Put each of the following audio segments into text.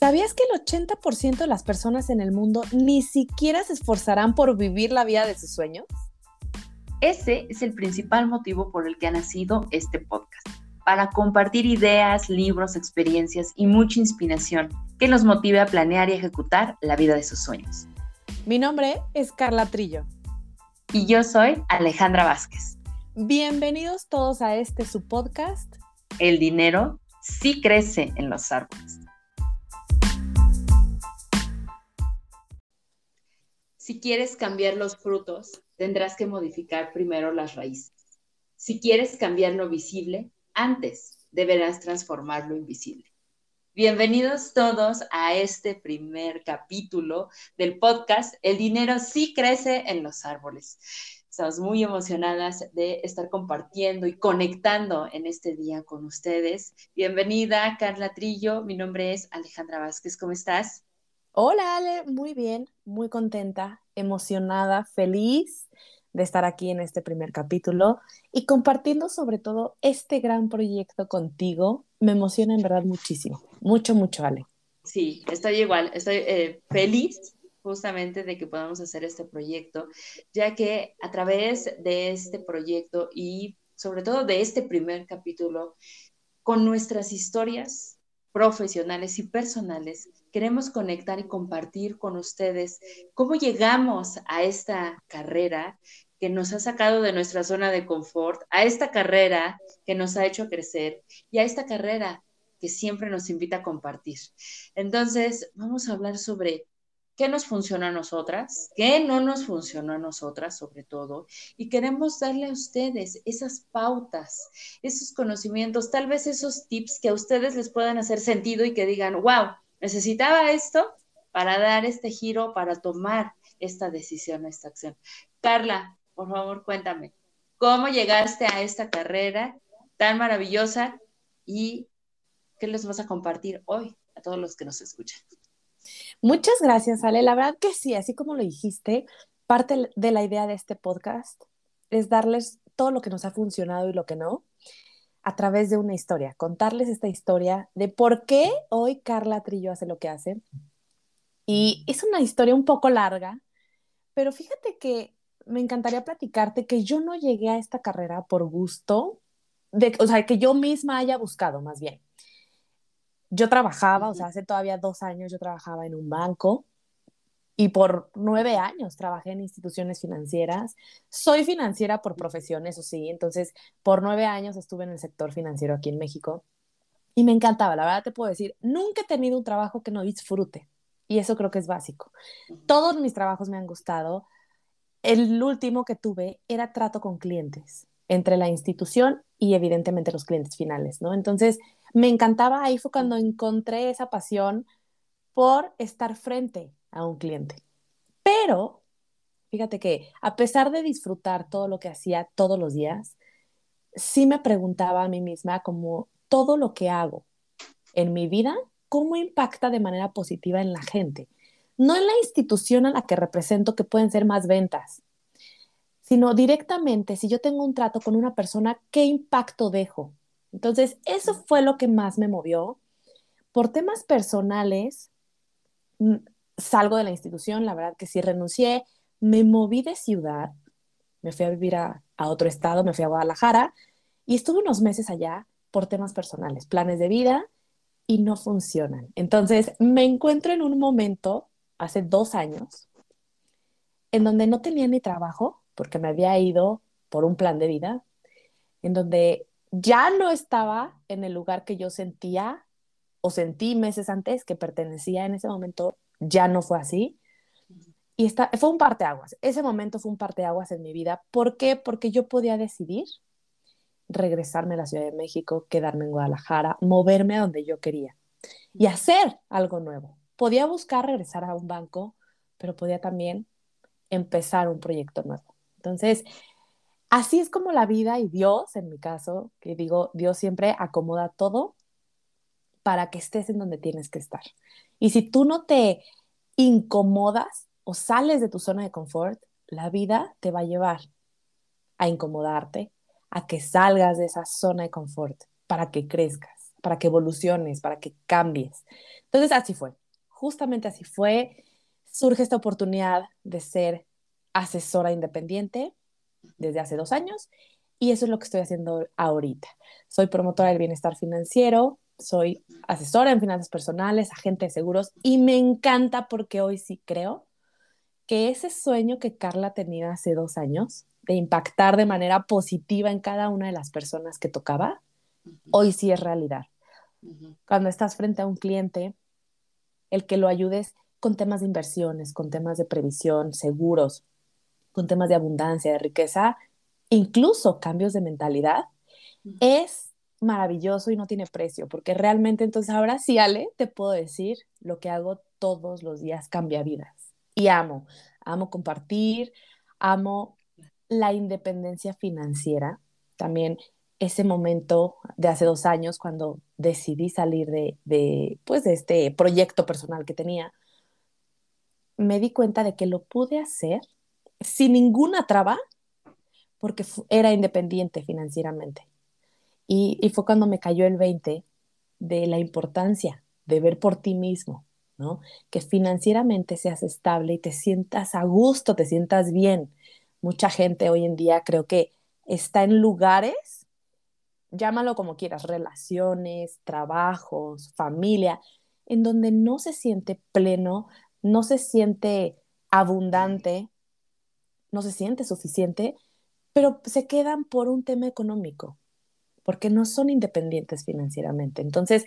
¿Sabías que el 80% de las personas en el mundo ni siquiera se esforzarán por vivir la vida de sus sueños? Ese es el principal motivo por el que ha nacido este podcast, para compartir ideas, libros, experiencias y mucha inspiración que nos motive a planear y ejecutar la vida de sus sueños. Mi nombre es Carla Trillo. Y yo soy Alejandra Vázquez. Bienvenidos todos a este su podcast. El dinero sí crece en los árboles. Si quieres cambiar los frutos, tendrás que modificar primero las raíces. Si quieres cambiar lo visible, antes deberás transformar lo invisible. Bienvenidos todos a este primer capítulo del podcast El dinero sí crece en los árboles. Estamos muy emocionadas de estar compartiendo y conectando en este día con ustedes. Bienvenida, Carla Trillo. Mi nombre es Alejandra Vázquez. ¿Cómo estás? Hola Ale, muy bien, muy contenta, emocionada, feliz de estar aquí en este primer capítulo y compartiendo sobre todo este gran proyecto contigo. Me emociona en verdad muchísimo, mucho, mucho Ale. Sí, estoy igual, estoy eh, feliz justamente de que podamos hacer este proyecto, ya que a través de este proyecto y sobre todo de este primer capítulo, con nuestras historias profesionales y personales, queremos conectar y compartir con ustedes cómo llegamos a esta carrera que nos ha sacado de nuestra zona de confort, a esta carrera que nos ha hecho crecer y a esta carrera que siempre nos invita a compartir. Entonces, vamos a hablar sobre qué nos funciona a nosotras, qué no nos funcionó a nosotras sobre todo, y queremos darle a ustedes esas pautas, esos conocimientos, tal vez esos tips que a ustedes les puedan hacer sentido y que digan, wow, necesitaba esto para dar este giro, para tomar esta decisión, esta acción. Carla, por favor, cuéntame, ¿cómo llegaste a esta carrera tan maravillosa y qué les vas a compartir hoy a todos los que nos escuchan? Muchas gracias, Ale. La verdad que sí, así como lo dijiste, parte de la idea de este podcast es darles todo lo que nos ha funcionado y lo que no a través de una historia, contarles esta historia de por qué hoy Carla Trillo hace lo que hace. Y es una historia un poco larga, pero fíjate que me encantaría platicarte que yo no llegué a esta carrera por gusto, de, o sea, que yo misma haya buscado más bien yo trabajaba, o sea, hace todavía dos años yo trabajaba en un banco y por nueve años trabajé en instituciones financieras. Soy financiera por profesión, eso sí, entonces por nueve años estuve en el sector financiero aquí en México y me encantaba, la verdad te puedo decir, nunca he tenido un trabajo que no disfrute y eso creo que es básico. Todos mis trabajos me han gustado. El último que tuve era trato con clientes entre la institución y evidentemente los clientes finales, ¿no? Entonces, me encantaba, ahí fue cuando encontré esa pasión por estar frente a un cliente. Pero, fíjate que a pesar de disfrutar todo lo que hacía todos los días, sí me preguntaba a mí misma como todo lo que hago en mi vida, ¿cómo impacta de manera positiva en la gente? No en la institución a la que represento, que pueden ser más ventas, sino directamente, si yo tengo un trato con una persona, ¿qué impacto dejo? Entonces, eso fue lo que más me movió. Por temas personales, mm, salgo de la institución, la verdad que sí renuncié, me moví de ciudad, me fui a vivir a, otro estado, me fui a Guadalajara y estuve unos meses allá por temas personales, planes de vida y no funcionan. Entonces, me encuentro en un momento, hace dos años, en donde no tenía ni trabajo porque me había ido por un plan de vida, en donde ya no estaba en el lugar que yo sentía o sentí meses antes que pertenecía en ese momento, ya no fue así. Y esta, fue un parteaguas. Ese momento fue un parteaguas en mi vida. ¿Por qué? Porque yo podía decidir regresarme a la Ciudad de México, quedarme en Guadalajara, moverme a donde yo quería y hacer algo nuevo. Podía buscar regresar a un banco, pero podía también empezar un proyecto nuevo. Entonces, así es como la vida y Dios, en mi caso, que digo, Dios siempre acomoda todo para que estés en donde tienes que estar. Y si tú no te incomodas o sales de tu zona de confort, la vida te va a llevar a incomodarte, a que salgas de esa zona de confort para que crezcas. para que evoluciones, para que cambies. Entonces así fue, justamente así fue. Surge esta oportunidad de ser asesora independiente desde hace dos años y eso es lo que estoy haciendo ahorita. Soy promotora del bienestar financiero, soy asesora en finanzas personales, agente de seguros y me encanta porque hoy sí creo que ese sueño que Carla tenía hace dos años de impactar de manera positiva en cada una de las personas que tocaba, hoy sí es realidad. Cuando estás frente a un cliente, el que lo ayudes con temas de inversiones, con temas de previsión, seguros, con temas de abundancia, de riqueza, incluso cambios de mentalidad, es maravilloso y no tiene precio, porque realmente entonces ahora sí, Ale, te puedo decir lo que hago todos los días cambia vidas. Y amo, amo compartir, amo la independencia financiera, también ese momento de hace dos años cuando decidí salir de, de, pues, de este proyecto personal que tenía, me di cuenta de que lo pude hacer sin ninguna traba porque era independiente financieramente. Y, y, fue cuando me cayó el 20 de la importancia de ver por ti mismo, ¿no? Que financieramente seas estable y te sientas a gusto, te sientas bien. Mucha gente hoy en día creo que está en lugares, llámalo como quieras, relaciones, trabajos, familia, en donde no se siente pleno, no se siente abundante, no se siente suficiente, pero se quedan por un tema económico, porque no son independientes financieramente. Entonces,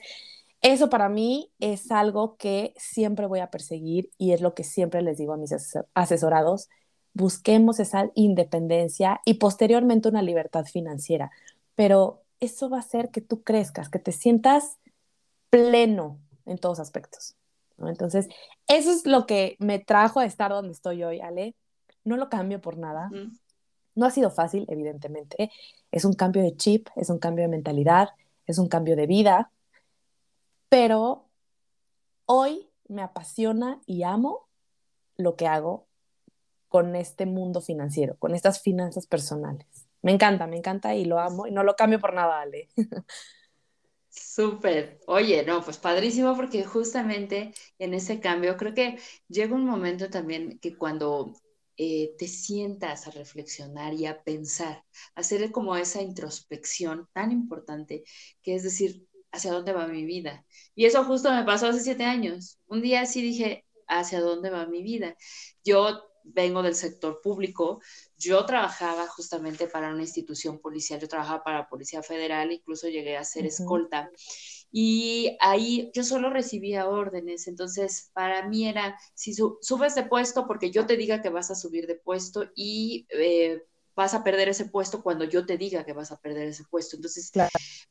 eso para mí es algo que siempre voy a perseguir y es lo que siempre les digo a mis asesorados, busquemos esa independencia y posteriormente una libertad financiera, pero eso va a hacer que tú crezcas, que te sientas pleno en todos aspectos. Entonces, eso es lo que me trajo a estar donde estoy hoy, Ale. No lo cambio por nada. No ha sido fácil, evidentemente. Es un cambio de chip, es un cambio de mentalidad, es un cambio de vida. Pero hoy me apasiona y amo lo que hago con este mundo financiero, con estas finanzas personales. Me encanta, me encanta y lo amo y no lo cambio por nada, Ale. Súper. Oye, no, pues padrísimo porque justamente en ese cambio creo que llega un momento también que cuando eh, te sientas a reflexionar y a pensar, hacer como esa introspección tan importante que es decir, ¿hacia dónde va mi vida? Y eso justo me pasó hace siete años. Un día sí dije, ¿hacia dónde va mi vida? Yo vengo del sector público, yo trabajaba justamente para una institución policial, yo trabajaba para la Policía Federal, incluso llegué a ser escolta. Y ahí yo solo recibía órdenes, entonces para mí era, si subes de puesto, porque yo te diga que vas a subir de puesto y eh, vas a perder ese puesto cuando yo te diga que vas a perder ese puesto. Entonces,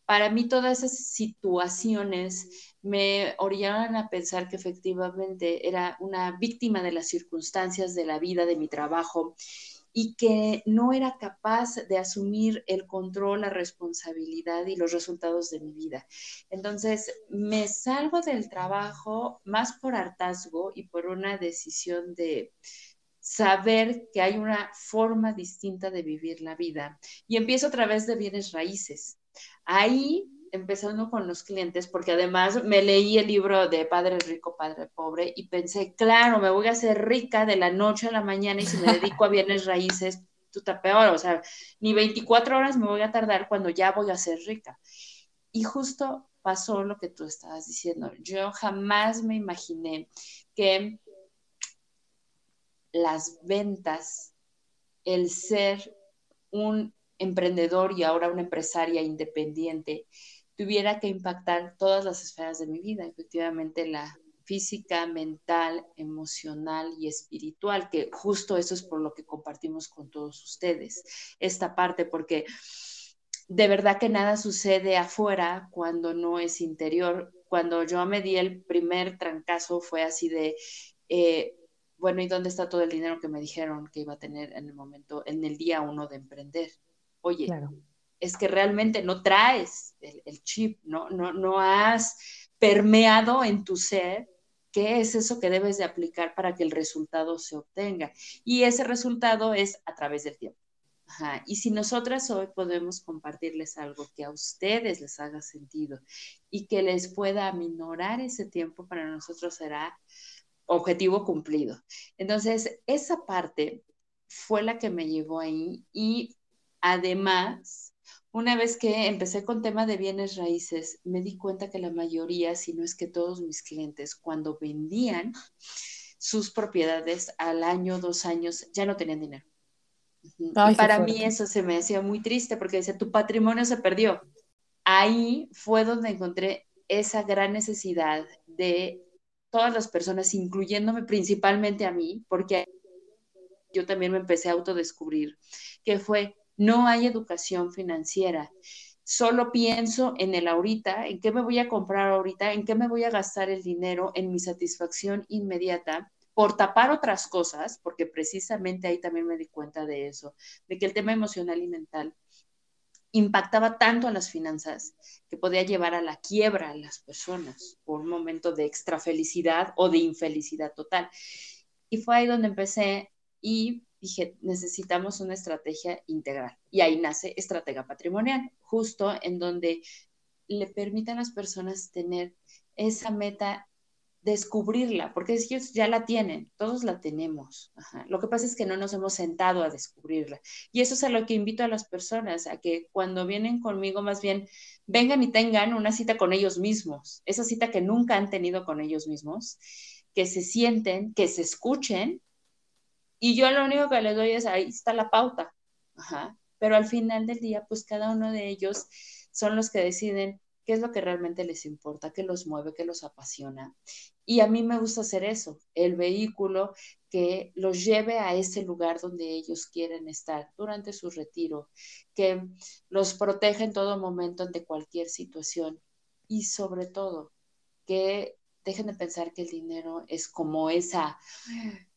para mí todas esas situaciones me orillaron a pensar que efectivamente era una víctima de las circunstancias de la vida, de mi trabajo, y que no era capaz de asumir el control, la responsabilidad y los resultados de mi vida. Entonces, me salgo del trabajo más por hartazgo y por una decisión de saber que hay una forma distinta de vivir la vida. Y empiezo a través de bienes raíces. Ahí empezando con los clientes, porque además me leí el libro de Padre Rico, Padre Pobre y pensé, claro, me voy a hacer rica de la noche a la mañana y si me dedico a bienes raíces, tú te peor, o sea, ni 24 horas me voy a tardar cuando ya voy a ser rica. Y justo pasó lo que tú estabas diciendo. Yo jamás me imaginé que las ventas, el ser un emprendedor y ahora una empresaria independiente, tuviera que impactar todas las esferas de mi vida, efectivamente la física, mental, emocional y espiritual, que justo eso es por lo que compartimos con todos ustedes, esta parte, porque de verdad que nada sucede afuera cuando no es interior. Cuando yo me di el primer trancazo fue así de, eh, bueno, ¿y dónde está todo el dinero que me dijeron que iba a tener en el momento, en el día uno de emprender? Oye, claro es que realmente no traes el, chip, ¿no? ¿no? No has permeado en tu ser qué es eso que debes de aplicar para que el resultado se obtenga. Y ese resultado es a través del tiempo. Y si nosotras hoy podemos compartirles algo que a ustedes les haga sentido y que les pueda aminorar ese tiempo, para nosotros será objetivo cumplido. Entonces, esa parte fue la que me llevó ahí y además, una vez que empecé con tema de bienes raíces, me di cuenta que la mayoría, si no es que todos mis clientes, cuando vendían sus propiedades al año, dos años, ya no tenían dinero. Y para mí eso se me hacía muy triste porque decía, tu patrimonio se perdió. Ahí fue donde encontré esa gran necesidad de todas las personas, incluyéndome principalmente a mí, porque yo también me empecé a autodescubrir, que fue, no hay educación financiera. Solo pienso en el ahorita, en qué me voy a comprar ahorita, en qué me voy a gastar el dinero, en mi satisfacción inmediata por tapar otras cosas, porque precisamente ahí también me di cuenta de eso, de que el tema emocional y mental impactaba tanto a las finanzas que podía llevar a la quiebra a las personas por un momento de extra felicidad o de infelicidad total. Y fue ahí donde empecé y dije, necesitamos una estrategia integral. Y ahí nace Estratega Patrimonial, justo en donde le permite a las personas tener esa meta descubrirla, porque ellos ya la tienen, todos la tenemos. Lo que pasa es que no nos hemos sentado a descubrirla. Y eso es a lo que invito a las personas, a que cuando vienen conmigo, más bien vengan y tengan una cita con ellos mismos, esa cita que nunca han tenido con ellos mismos, que se sienten, que se escuchen. Y yo lo único que les doy es, ahí está la pauta. Pero al final del día, pues cada uno de ellos son los que deciden qué es lo que realmente les importa, qué los mueve, qué los apasiona. Y a mí me gusta hacer eso, el vehículo que los lleve a ese lugar donde ellos quieren estar durante su retiro, que los proteja en todo momento ante cualquier situación y sobre todo que dejen de pensar que el dinero es como esa,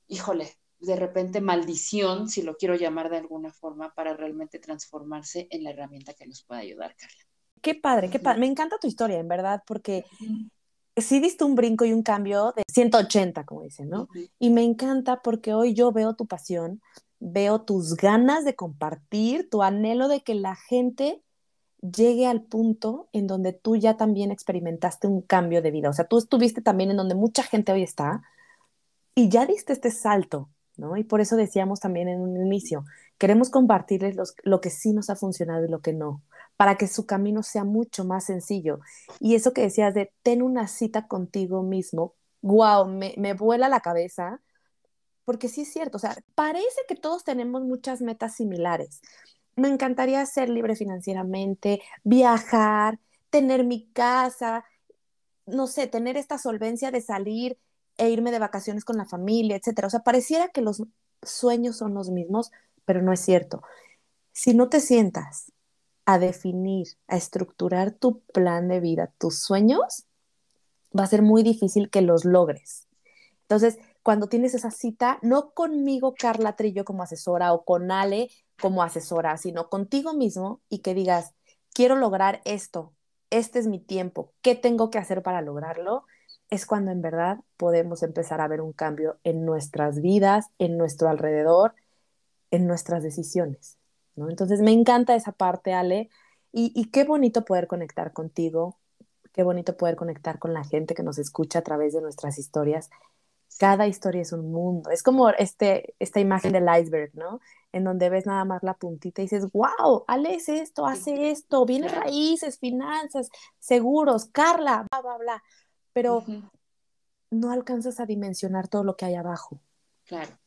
híjole, de repente maldición, si lo quiero llamar de alguna forma, para realmente transformarse en la herramienta que nos pueda ayudar, Carla. Qué padre, qué padre. Me encanta tu historia, en verdad, porque sí diste un brinco y un cambio de 180, como dicen, ¿no? Y me encanta porque hoy yo veo tu pasión, veo tus ganas de compartir, tu anhelo de que la gente llegue al punto en donde tú ya también experimentaste un cambio de vida. O sea, tú estuviste también en donde mucha gente hoy está y ya diste este salto, Y por eso decíamos también en un inicio, queremos compartirles lo que sí nos ha funcionado y lo que no para que su camino sea mucho más sencillo. Y eso que decías de ten una cita contigo mismo, wow, me, me vuela la cabeza, porque sí es cierto, o sea, parece que todos tenemos muchas metas similares. Me encantaría ser libre financieramente, viajar, tener mi casa, no sé, tener esta solvencia de salir e irme de vacaciones con la familia, etcétera. O sea, pareciera que los sueños son los mismos, pero no es cierto. Si no te sientas a definir, a estructurar tu plan de vida, tus sueños, va a ser muy difícil que los logres. Entonces, cuando tienes esa cita, no conmigo, Carla Trillo, como asesora, o con Ale como asesora, sino contigo mismo y que digas, quiero lograr esto, este es mi tiempo, ¿qué tengo que hacer para lograrlo? Es cuando en verdad podemos empezar a ver un cambio en nuestras vidas, en nuestro alrededor, en nuestras decisiones. Entonces me encanta esa parte, Ale, y, qué bonito poder conectar contigo, qué bonito poder conectar con la gente que nos escucha a través de nuestras historias. Cada historia es un mundo. Es como este, esta imagen del iceberg, ¿no? En donde ves nada más la puntita y dices, wow, Ale es esto, hace esto, viene raíces, finanzas, seguros, Carla, bla, bla, bla. Pero no alcanzas a dimensionar todo lo que hay abajo. Claro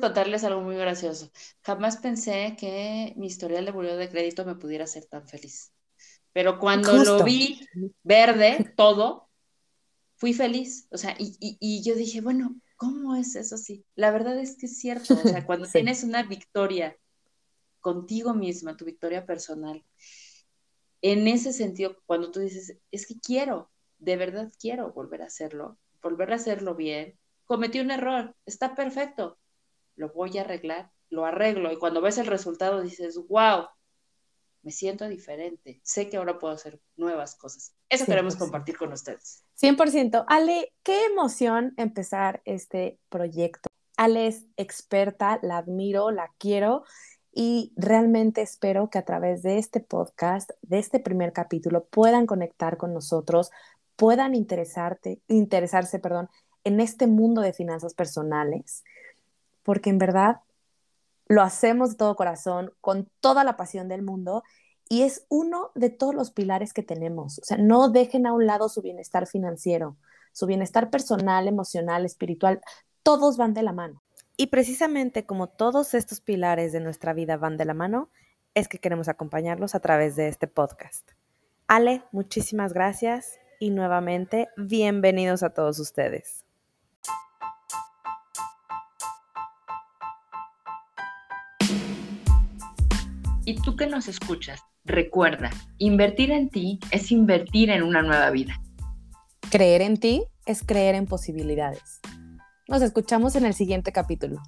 contarles algo muy gracioso. Jamás pensé que mi historial de buró de crédito me pudiera hacer tan feliz. Pero cuando lo vi verde, todo, fui feliz. O sea, y, yo dije, bueno, ¿cómo es eso así? La verdad es que es cierto. O sea, cuando tienes una victoria contigo misma, tu victoria personal, en ese sentido, cuando tú dices, es que quiero, de verdad quiero volver a hacerlo, volver a hacerlo bien, cometí un error, está perfecto, lo voy a arreglar, lo arreglo y cuando ves el resultado dices, wow, me siento diferente, sé que ahora puedo hacer nuevas cosas. Eso queremos compartir con ustedes. 100%. Ale, qué emoción empezar este proyecto. Ale es experta, la admiro, la quiero Y realmente espero que a través de este podcast, de este primer capítulo, puedan conectar con nosotros, puedan interesarte, interesarse perdón, en este mundo de finanzas personales, porque en verdad lo hacemos de todo corazón, con toda la pasión del mundo, y es uno de todos los pilares que tenemos. O sea, no dejen a un lado su bienestar financiero, su bienestar personal, emocional, espiritual, todos van de la mano. Y precisamente como todos estos pilares de nuestra vida van de la mano, es que queremos acompañarlos a través de este podcast. Ale, muchísimas gracias y nuevamente bienvenidos a todos ustedes. Y tú que nos escuchas, recuerda, invertir en ti es invertir en una nueva vida. Creer en ti es creer en posibilidades. Nos escuchamos en el siguiente capítulo.